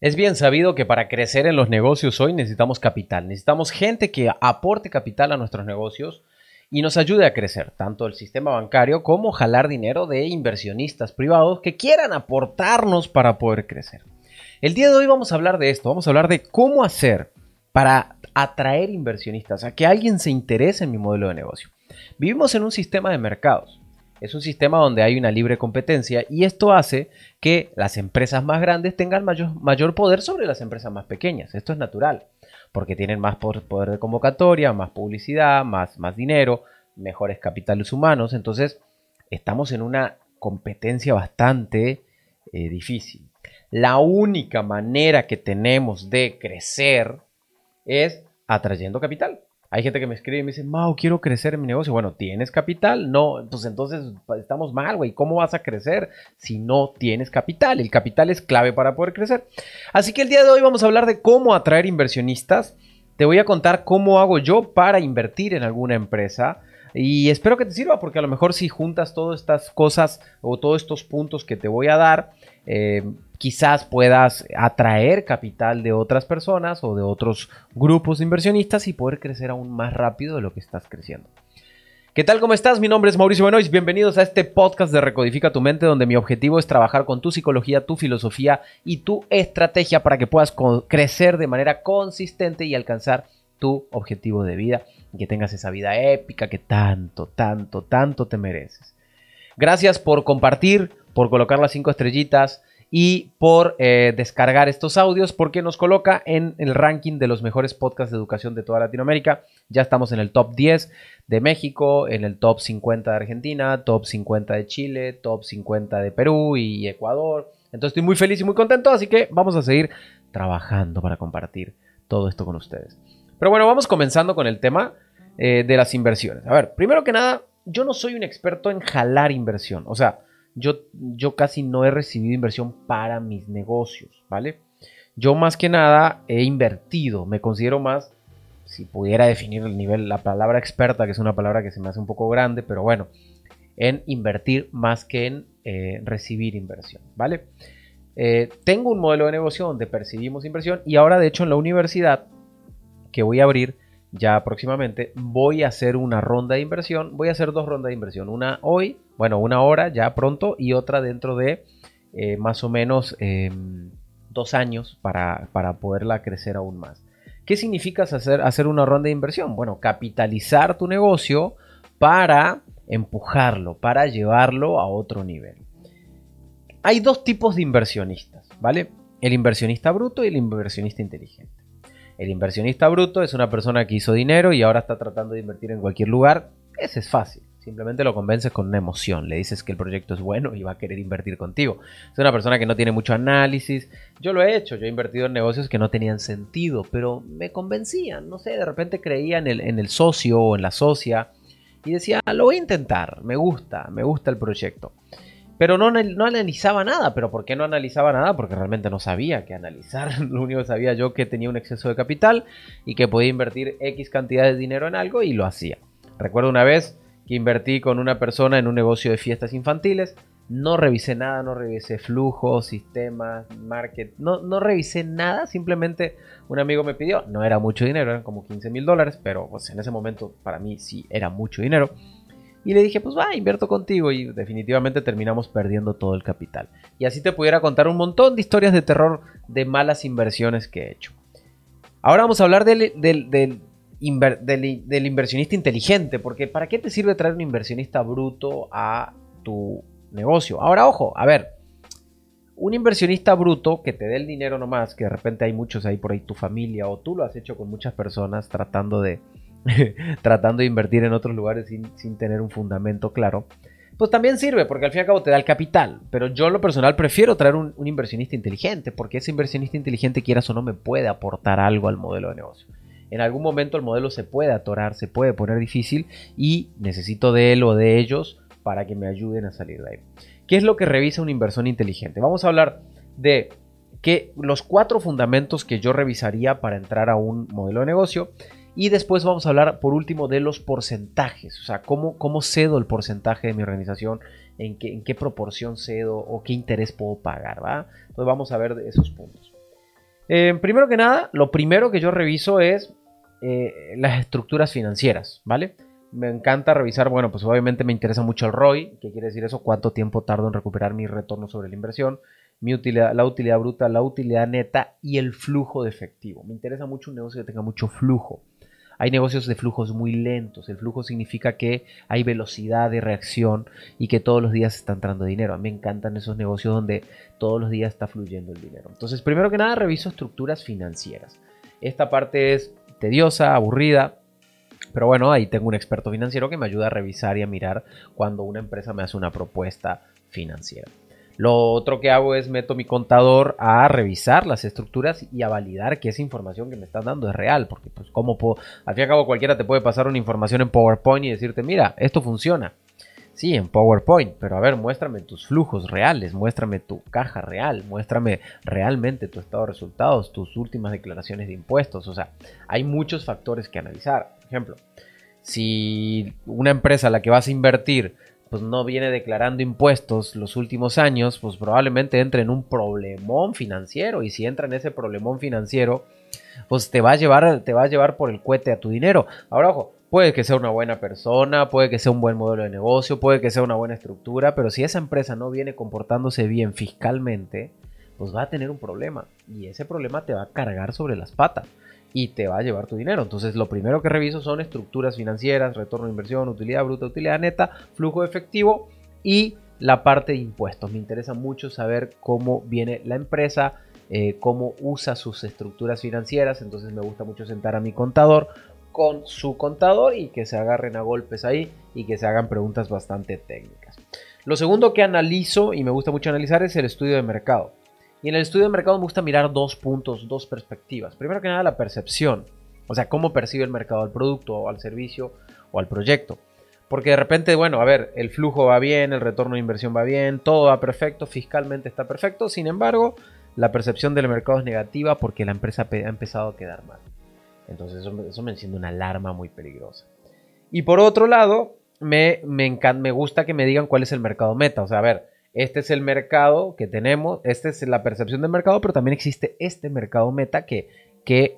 Es bien sabido que para crecer en los negocios hoy necesitamos capital, necesitamos gente que aporte capital a nuestros negocios y nos ayude a crecer, tanto el sistema bancario como jalar dinero de inversionistas privados que quieran aportarnos para poder crecer. El día de hoy vamos a hablar de esto, vamos a hablar de cómo hacer para atraer inversionistas, a que alguien se interese en mi modelo de negocio. Vivimos en un sistema de mercados es un sistema donde hay una libre competencia y esto hace que las empresas más grandes tengan mayor, poder sobre las empresas más pequeñas. Esto es natural, porque tienen más poder de convocatoria, más publicidad, más, dinero, mejores capitales humanos. Entonces, estamos en una competencia bastante eh, difícil. La única manera que tenemos de crecer es atrayendo capital. Hay gente que me escribe y me dice, Mau, quiero crecer en mi negocio. Bueno, ¿tienes capital? No, pues entonces estamos mal, güey. ¿Cómo vas a crecer si no tienes capital? El capital es clave para poder crecer. Así que el día de hoy vamos a hablar de cómo atraer inversionistas. Te voy a contar cómo hago yo para invertir en alguna empresa. Y espero que te sirva porque a lo mejor si juntas todas estas cosas o todos estos puntos que te voy a dar, eh, quizás puedas atraer capital de otras personas o de otros grupos de inversionistas y poder crecer aún más rápido de lo que estás creciendo. ¿Qué tal? ¿Cómo estás? Mi nombre es Mauricio Benoist. Bienvenidos a este podcast de Recodifica tu mente, donde mi objetivo es trabajar con tu psicología, tu filosofía y tu estrategia para que puedas crecer de manera consistente y alcanzar tu objetivo de vida y que tengas esa vida épica que tanto, tanto, tanto te mereces. Gracias por compartir, por colocar las cinco estrellitas, y por eh, descargar estos audios porque nos coloca en el ranking de los mejores podcasts de educación de toda Latinoamérica. Ya estamos en el top 10 de México, en el top 50 de Argentina, top 50 de Chile, top 50 de Perú y Ecuador. Entonces estoy muy feliz y muy contento, así que vamos a seguir trabajando para compartir todo esto con ustedes. Pero bueno, vamos comenzando con el tema eh, de las inversiones. A ver, primero que nada, yo no soy un experto en jalar inversión. O sea, yo, yo casi no he recibido inversión para mis negocios, ¿vale? Yo más que nada he invertido, me considero más, si pudiera definir el nivel, la palabra experta, que es una palabra que se me hace un poco grande, pero bueno, en invertir más que en eh, recibir inversión, ¿vale? Eh, tengo un modelo de negocio donde percibimos inversión y ahora de hecho en la universidad que voy a abrir ya próximamente voy a hacer una ronda de inversión, voy a hacer dos rondas de inversión, una hoy bueno, una hora ya pronto y otra dentro de eh, más o menos em, dos años para, poderla crecer aún más. ¿Qué significa hacer, hacer una ronda de inversión? Bueno, capitalizar tu negocio para empujarlo, para llevarlo a otro nivel. Hay dos tipos de inversionistas, ¿vale? El inversionista bruto y el inversionista inteligente. El inversionista bruto es una persona que hizo dinero y ahora está tratando de invertir en cualquier lugar. Ese es fácil. Simplemente lo convences con una emoción, le dices que el proyecto es bueno y va a querer invertir contigo. Es una persona que no tiene mucho análisis. Yo lo he hecho, yo he invertido en negocios que no tenían sentido, pero me convencían, no sé, de repente creía en el, en el socio o en la socia y decía, lo voy a intentar, me gusta, me gusta el proyecto. Pero no, no analizaba nada, pero ¿por qué no analizaba nada? Porque realmente no sabía qué analizar. Lo único que sabía yo que tenía un exceso de capital y que podía invertir X cantidad de dinero en algo y lo hacía. Recuerdo una vez que invertí con una persona en un negocio de fiestas infantiles. No revisé nada, no revisé flujos, sistemas, market, no, no revisé nada, simplemente un amigo me pidió, no era mucho dinero, eran como 15 mil dólares, pero pues, en ese momento para mí sí era mucho dinero. Y le dije, pues va, invierto contigo y definitivamente terminamos perdiendo todo el capital. Y así te pudiera contar un montón de historias de terror de malas inversiones que he hecho. Ahora vamos a hablar del, del, del, inversionista inteligente, porque ¿para qué te sirve traer un inversionista bruto a tu negocio? Ahora, ojo, a ver, un inversionista bruto que te dé el dinero nomás, que de repente hay muchos ahí por ahí, tu familia, o tú lo has hecho con muchas personas tratando de, tratando de invertir en otros lugares sin, tener un fundamento claro, pues también sirve, porque al fin y al cabo te da el capital. Pero yo en lo personal prefiero traer un, inversionista inteligente, porque ese inversionista inteligente, quieras o no, me puede aportar algo al modelo de negocio en algún momento el modelo se puede atorar, se puede poner difícil y necesito de él o de ellos para que me ayuden a salir de ahí. ¿Qué es lo que revisa un inversor inteligente? Vamos a hablar de que los cuatro fundamentos que yo revisaría para entrar a un modelo de negocio y después vamos a hablar por último de los porcentajes, o sea, cómo, cómo cedo el porcentaje de mi organización, en qué, en qué proporción cedo o qué interés puedo pagar, ¿va? Entonces vamos a ver esos puntos. Eh, primero que nada, lo primero que yo reviso es eh, las estructuras financieras, ¿vale? Me encanta revisar, bueno, pues obviamente me interesa mucho el ROI, ¿qué quiere decir eso? ¿Cuánto tiempo tardo en recuperar mi retorno sobre la inversión? Mi utilidad, la utilidad bruta, la utilidad neta y el flujo de efectivo. Me interesa mucho un negocio que tenga mucho flujo. Hay negocios de flujos muy lentos. El flujo significa que hay velocidad de reacción y que todos los días está entrando dinero. A mí me encantan esos negocios donde todos los días está fluyendo el dinero. Entonces, primero que nada, reviso estructuras financieras. Esta parte es tediosa, aburrida, pero bueno, ahí tengo un experto financiero que me ayuda a revisar y a mirar cuando una empresa me hace una propuesta financiera. Lo otro que hago es meto mi contador a revisar las estructuras y a validar que esa información que me están dando es real, porque pues como puedo, al fin y al cabo cualquiera te puede pasar una información en PowerPoint y decirte, mira, esto funciona. Sí, en PowerPoint, pero a ver, muéstrame tus flujos reales, muéstrame tu caja real, muéstrame realmente tu estado de resultados, tus últimas declaraciones de impuestos. O sea, hay muchos factores que analizar. Por ejemplo, si una empresa a la que vas a invertir pues no viene declarando impuestos los últimos años, pues probablemente entre en un problemón financiero. Y si entra en ese problemón financiero, pues te va a llevar, te va a llevar por el cohete a tu dinero. Ahora, ojo, puede que sea una buena persona, puede que sea un buen modelo de negocio, puede que sea una buena estructura, pero si esa empresa no viene comportándose bien fiscalmente, pues va a tener un problema. Y ese problema te va a cargar sobre las patas y te va a llevar tu dinero. Entonces, lo primero que reviso son estructuras financieras, retorno de inversión, utilidad bruta, utilidad neta, flujo de efectivo y la parte de impuestos. Me interesa mucho saber cómo viene la empresa, eh, cómo usa sus estructuras financieras. Entonces, me gusta mucho sentar a mi contador con su contador y que se agarren a golpes ahí y que se hagan preguntas bastante técnicas. Lo segundo que analizo y me gusta mucho analizar es el estudio de mercado. Y en el estudio de mercado me gusta mirar dos puntos, dos perspectivas. Primero que nada, la percepción. O sea, cómo percibe el mercado al producto al servicio o al proyecto. Porque de repente, bueno, a ver, el flujo va bien, el retorno de inversión va bien, todo va perfecto, fiscalmente está perfecto. Sin embargo, la percepción del mercado es negativa porque la empresa ha empezado a quedar mal. Entonces eso, me enciende una alarma muy peligrosa. Y por otro lado, me, me, me gusta que me digan cuál es el mercado meta. O sea, a ver, este es el mercado que tenemos, esta es la percepción del mercado, pero también existe este mercado meta que,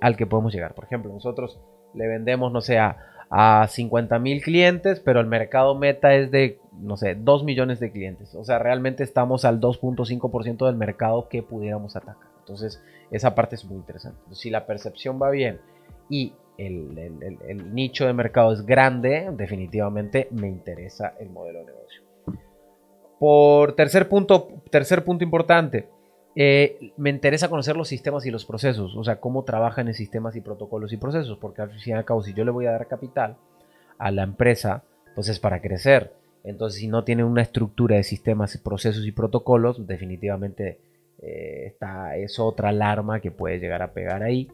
al que podemos llegar. Por ejemplo, nosotros le vendemos, no sé, a, a 50 mil clientes, pero el mercado meta es de, no sé, 2 millones de clientes. O sea, realmente estamos al 2.5% del mercado que pudiéramos atacar. Entonces, esa parte es muy interesante. Si la percepción va bien y el nicho de mercado es grande, definitivamente me interesa el modelo de negocio. Por tercer punto, tercer punto importante, eh, me interesa conocer los sistemas y los procesos, o sea, cómo trabajan en sistemas y protocolos y procesos, porque al fin y al cabo, si yo le voy a dar capital a la empresa, pues es para crecer. Entonces, si no tiene una estructura de sistemas, procesos y protocolos, definitivamente eh, es otra alarma que puede llegar a pegar ahí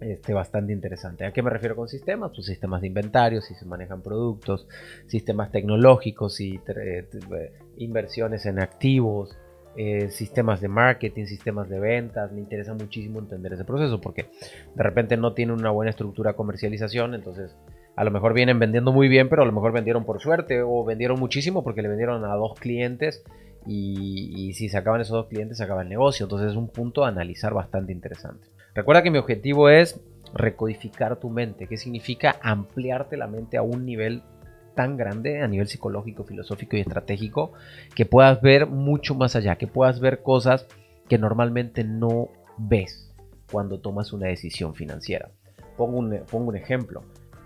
este, bastante interesante. ¿A qué me refiero con sistemas? Pues sistemas de inventario, si se manejan productos, sistemas tecnológicos y eh, inversiones en activos, eh, sistemas de marketing, sistemas de ventas. Me interesa muchísimo entender ese proceso porque de repente no tiene una buena estructura comercialización, entonces a lo mejor vienen vendiendo muy bien, pero a lo mejor vendieron por suerte o vendieron muchísimo porque le vendieron a dos clientes y, y si se acaban esos dos clientes se acaba el negocio. Entonces es un punto a analizar bastante interesante. Recuerda que mi objetivo es recodificar tu mente, que significa ampliarte la mente a un nivel tan grande a nivel psicológico, filosófico y estratégico, que puedas ver mucho más allá, que puedas ver cosas que normalmente no ves cuando tomas una decisión financiera. Pongo un, ejemplo.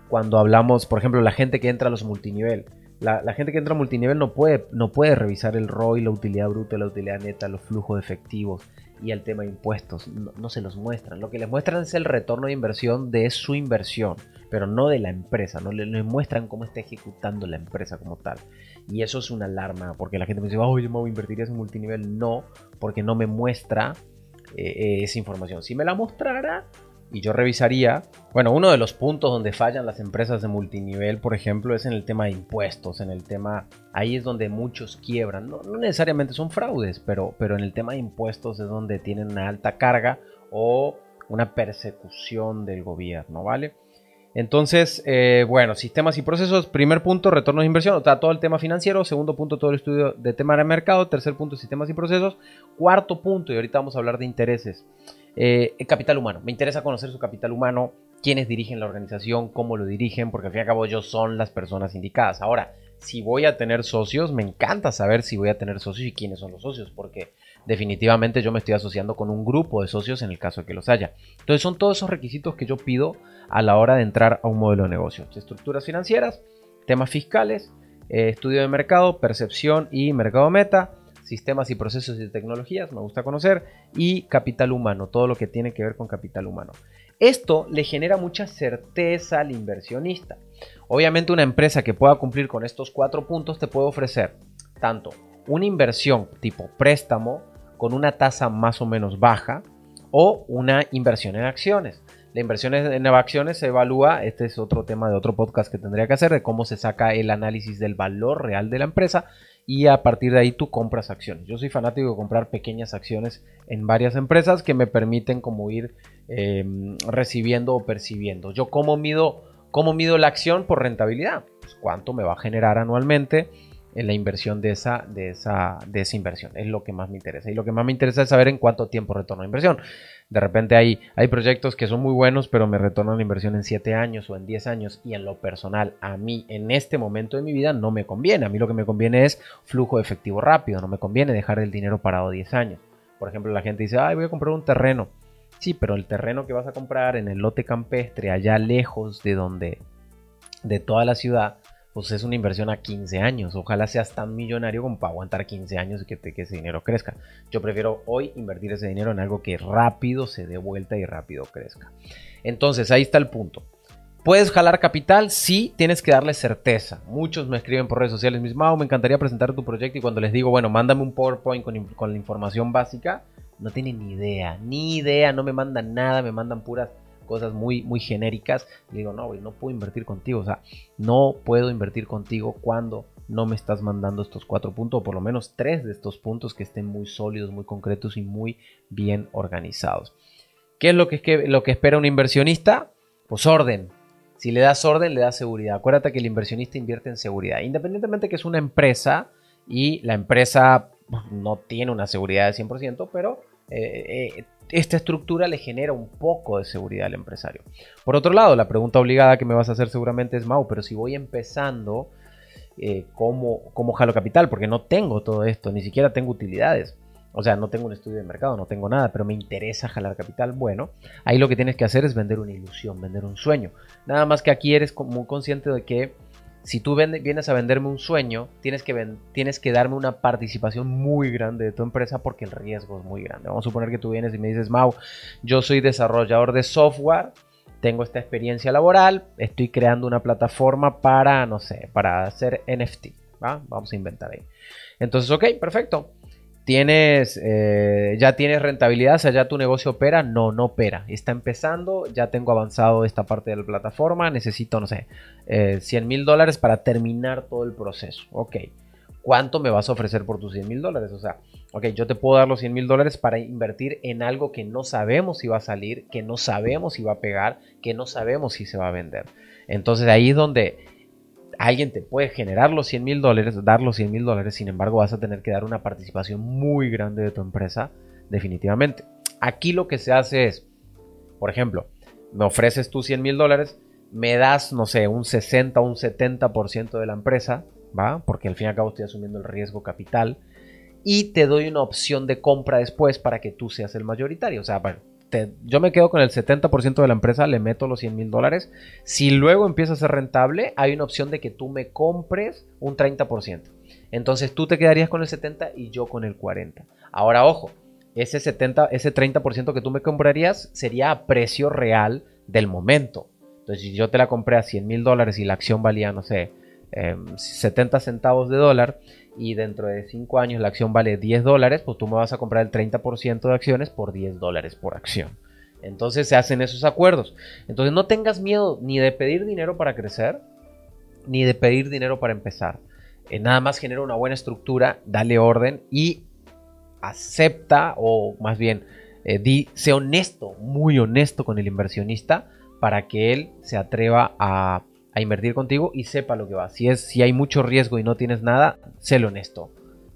Cuando hablamos, por ejemplo, la gente que entra a los multinivel, la, gente que entra a multinivel no puede, no puede revisar el ROI, la utilidad bruta, la utilidad neta, los flujos de efectivos, y el tema de impuestos. No, se los muestran. Lo que les muestran es el retorno de inversión de su inversión, pero no de la empresa. No les, muestran cómo está ejecutando la empresa como tal. Y eso es una alarma, porque la gente me dice, oye, me voy a invertir en multinivel. No, porque no me muestra eh, eh, esa información. Si me la mostrara, y yo revisaría, bueno, uno de los puntos donde fallan las empresas de multinivel, por ejemplo, es en el tema de impuestos, en el tema, ahí es donde muchos quiebran, no, necesariamente son fraudes, pero, pero en el tema de impuestos es donde tienen una alta carga o una persecución del gobierno, ¿vale? Entonces, eh, bueno, sistemas y procesos. Primer punto, retorno de inversión. O sea, todo el tema financiero. Segundo punto, todo el estudio de tema de mercado. Tercer punto, sistemas y procesos. Cuarto punto, y ahorita vamos a hablar de intereses. Eh, capital humano. Me interesa conocer su capital humano, quiénes dirigen la organización, cómo lo dirigen, porque al fin y al cabo ellos son las personas indicadas. Ahora, si voy a tener socios, me encanta saber si voy a tener socios y quiénes son los socios, porque definitivamente yo me estoy asociando con un grupo de socios en el caso de que los haya. Entonces son todos esos requisitos que yo pido a la hora de entrar a un modelo de negocio. Estructuras financieras, temas fiscales, eh, estudio de mercado, percepción y mercado meta, sistemas y procesos y tecnologías, me gusta conocer, y capital humano, todo lo que tiene que ver con capital humano. Esto le genera mucha certeza al inversionista. Obviamente una empresa que pueda cumplir con estos cuatro puntos te puede ofrecer tanto una inversión tipo préstamo con una tasa más o menos baja o una inversión en acciones. La inversión en acciones se evalúa, este es otro tema de otro podcast que tendría que hacer, de cómo se saca el análisis del valor real de la empresa y a partir de ahí tú compras acciones. Yo soy fanático de comprar pequeñas acciones en varias empresas que me permiten como ir em, recibiendo o percibiendo. Yo cómo mido, cómo mido la acción por rentabilidad, pues, cuánto me va a generar anualmente en la inversión de esa, de, esa, de esa inversión. Es lo que más me interesa. Y lo que más me interesa es saber en cuánto tiempo retorno la inversión. De repente hay, hay proyectos que son muy buenos, pero me retornan la inversión en 7 años o en 10 años. Y en lo personal, a mí en este momento de mi vida no me conviene. A mí lo que me conviene es flujo de efectivo rápido. No me conviene dejar el dinero parado 10 años. Por ejemplo, la gente dice, ay, voy a comprar un terreno. Sí, pero el terreno que vas a comprar en el lote campestre, allá lejos de donde, de toda la ciudad, pues es una inversión a 15 años. Ojalá seas tan millonario como para aguantar 15 años y que, ese dinero crezca. Yo prefiero hoy invertir ese dinero en algo que rápido se dé vuelta y rápido crezca. Entonces, ahí está el punto. ¿Puedes jalar capital? Sí, tienes que darle certeza. Muchos me escriben por redes sociales, mis me encantaría presentar tu proyecto y cuando les digo, bueno, mándame un PowerPoint con la información básica, no tienen ni idea, ni idea, no me mandan nada, me mandan puras cosas muy, muy genéricas, le digo, no, no puedo invertir contigo, o sea, no puedo invertir contigo cuando no me estás mandando estos cuatro puntos, o por lo menos tres de estos puntos que estén muy sólidos, muy concretos y muy bien organizados. ¿Qué es lo que, lo que espera un inversionista? Pues orden. Si le das orden, le das seguridad. Acuérdate que el inversionista invierte en seguridad. Independientemente que es una empresa y la empresa no tiene una seguridad de 100%, pero eh, eh, esta estructura le genera un poco de seguridad al empresario. Por otro lado, la pregunta obligada que me vas a hacer seguramente es, Mau, pero si voy empezando, eh, ¿cómo, ¿cómo jalo capital? Porque no tengo todo esto, ni siquiera tengo utilidades. O sea, no tengo un estudio de mercado, no tengo nada, pero me interesa jalar capital. Bueno, ahí lo que tienes que hacer es vender una ilusión, vender un sueño. Nada más que aquí eres muy consciente de que si tú vienes a venderme un sueño, tienes que, tienes que darme una participación muy grande de tu empresa porque el riesgo es muy grande. Vamos a suponer que tú vienes y me dices, Mau, yo soy desarrollador de software, tengo esta experiencia laboral, estoy creando una plataforma para, no sé, para hacer NFT. Vamos a inventar ahí. Entonces, ok, perfecto tienes, eh, ya tienes rentabilidad, o sea, ya tu negocio opera, no, no opera, está empezando, ya tengo avanzado esta parte de la plataforma, necesito, no sé, 100 eh, mil dólares para terminar todo el proceso, ok, ¿cuánto me vas a ofrecer por tus 100 mil dólares? O sea, ok, yo te puedo dar los 100 mil dólares para invertir en algo que no sabemos si va a salir, que no sabemos si va a pegar, que no sabemos si se va a vender. Entonces ahí es donde alguien te puede generar los 100 mil dólares, dar los 100 mil dólares, sin embargo vas a tener que dar una participación muy grande de tu empresa, definitivamente. Aquí lo que se hace es, por ejemplo, me ofreces tú 100 mil dólares, me das, no sé, un 60 o un 70% de la empresa, ¿va? Porque al fin y al cabo estoy asumiendo el riesgo capital. Y te doy una opción de compra después para que tú seas el mayoritario. O sea, bueno, yo me quedo con el 70% de la empresa, le meto los 100 mil dólares. Si luego empieza a ser rentable, hay una opción de que tú me compres un 30%. Entonces tú te quedarías con el 70% y yo con el 40%. Ahora, ojo, ese 70, ese 30% que tú me comprarías sería a precio real del momento. Entonces, si yo te la compré a 100 mil dólares y la acción valía, no sé, 70 em, centavos de dólar, y dentro de 5 años la acción vale 10 dólares, pues tú me vas a comprar el 30% de acciones por 10 dólares por acción. Entonces se hacen esos acuerdos. Entonces no tengas miedo ni de pedir dinero para crecer, ni de pedir dinero para empezar. Eh, nada más genera una buena estructura, dale orden y acepta o más bien eh, di, sé honesto, muy honesto con el inversionista para que él se atreva a a invertir contigo y sepa lo que va. Si, es, si hay mucho riesgo y no tienes nada, sélo honesto.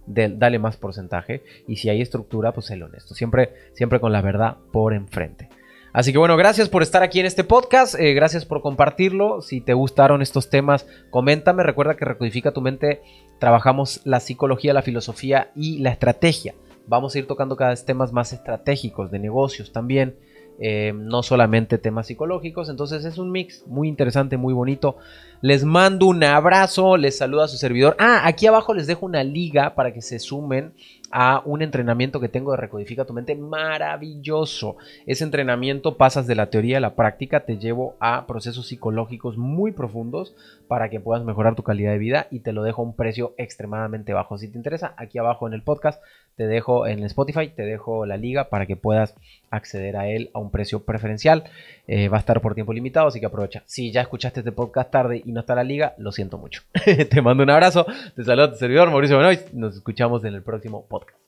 dale más porcentaje. Y si hay estructura, pues sé honesto. Siempre, siempre con la verdad por enfrente. Así que bueno, gracias por estar aquí en este podcast, eh, gracias por compartirlo. Si te gustaron estos temas, coméntame. Recuerda que Recodifica tu mente, trabajamos la psicología, la filosofía y la estrategia. Vamos a ir tocando cada vez temas más estratégicos de negocios también. Eh, no solamente temas psicológicos, entonces es un mix muy interesante, muy bonito. Les mando un abrazo, les saluda a su servidor. Ah, aquí abajo les dejo una liga para que se sumen a un entrenamiento que tengo de Recodifica tu mente maravilloso. Ese entrenamiento pasas de la teoría a la práctica, te llevo a procesos psicológicos muy profundos para que puedas mejorar tu calidad de vida y te lo dejo a un precio extremadamente bajo. Si te interesa, aquí abajo en el podcast te dejo en Spotify, te dejo la liga para que puedas acceder a él a un precio preferencial. Eh, va a estar por tiempo limitado, así que aprovecha. Si ya escuchaste este podcast tarde y no está la liga, lo siento mucho. te mando un abrazo, te saludo a tu servidor Mauricio Benoist, nos escuchamos en el próximo podcast.